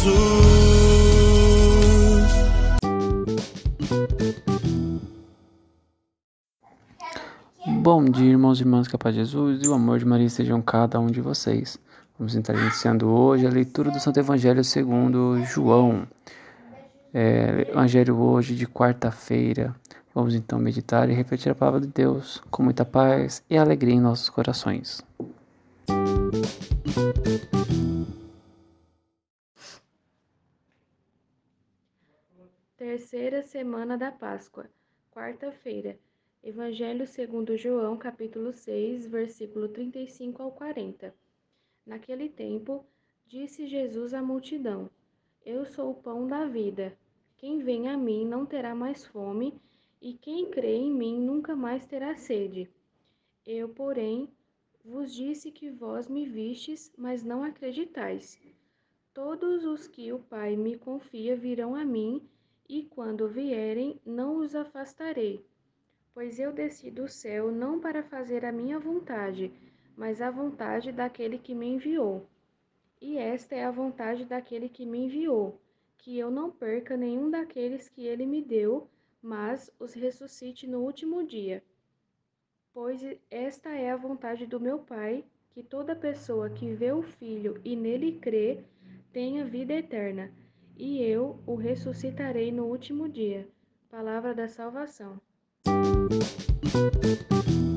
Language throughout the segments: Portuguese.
Jesus. Bom dia, irmãos e irmãs, que a paz de Jesus e o amor de Maria estejam cada um de vocês. Vamos estar iniciando hoje a leitura do Santo Evangelho segundo João. É, Evangelho hoje de quarta-feira. Vamos então meditar e refletir a palavra de Deus com muita paz e alegria em nossos corações. Terceira semana da Páscoa, quarta-feira. Evangelho segundo João, capítulo 6, versículo 35 ao 40. Naquele tempo, disse Jesus à multidão: Eu sou o pão da vida. Quem vem a mim não terá mais fome, e quem crê em mim nunca mais terá sede. Eu, porém, vos disse que vós me vistes, mas não acreditais. Todos os que o Pai me confia virão a mim, e quando vierem, não os afastarei. Pois eu desci do céu não para fazer a minha vontade, mas a vontade daquele que me enviou. E esta é a vontade daquele que me enviou, que eu não perca nenhum daqueles que ele me deu, mas os ressuscite no último dia. Pois esta é a vontade do meu Pai, que toda pessoa que vê o Filho e nele crê tenha vida eterna, e eu o ressuscitarei no último dia. Palavra da salvação. Estás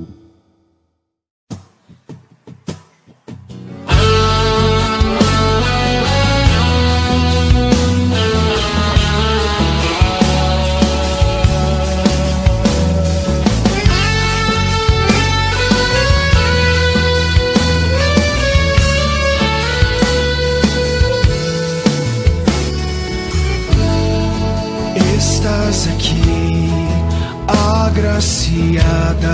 aqui, agraciada.